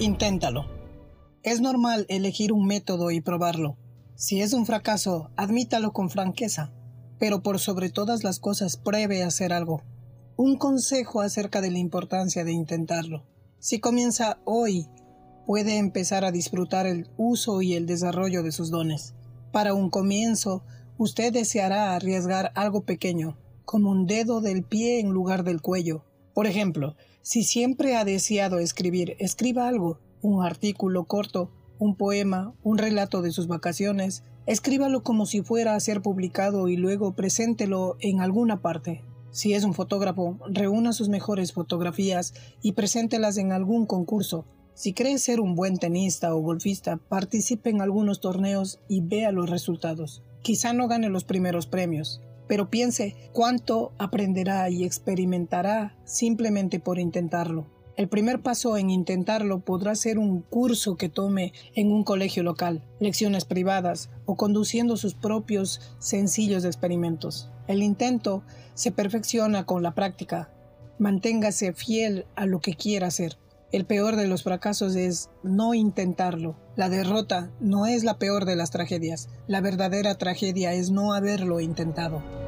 Inténtalo. Es normal elegir un método y probarlo. Si es un fracaso, admítalo con franqueza, pero por sobre todas las cosas pruebe hacer algo. Un consejo acerca de la importancia de intentarlo. Si comienza hoy, puede empezar a disfrutar el uso y el desarrollo de sus dones. Para un comienzo, usted deseará arriesgar algo pequeño, como un dedo del pie en lugar del cuello. Por ejemplo, si siempre ha deseado escribir, escriba algo, un artículo corto, un poema, un relato de sus vacaciones, escríbalo como si fuera a ser publicado y luego preséntelo en alguna parte. Si es un fotógrafo, reúna sus mejores fotografías y preséntelas en algún concurso. Si cree ser un buen tenista o golfista, participe en algunos torneos y vea los resultados. Quizá no gane los primeros premios, pero piense cuánto aprenderá y experimentará simplemente por intentarlo. El primer paso en intentarlo podrá ser un curso que tome en un colegio local, lecciones privadas o conduciendo sus propios sencillos experimentos. El intento se perfecciona con la práctica. Manténgase fiel a lo que quiera hacer. El peor de los fracasos es no intentarlo. La derrota no es la peor de las tragedias. La verdadera tragedia es no haberlo intentado.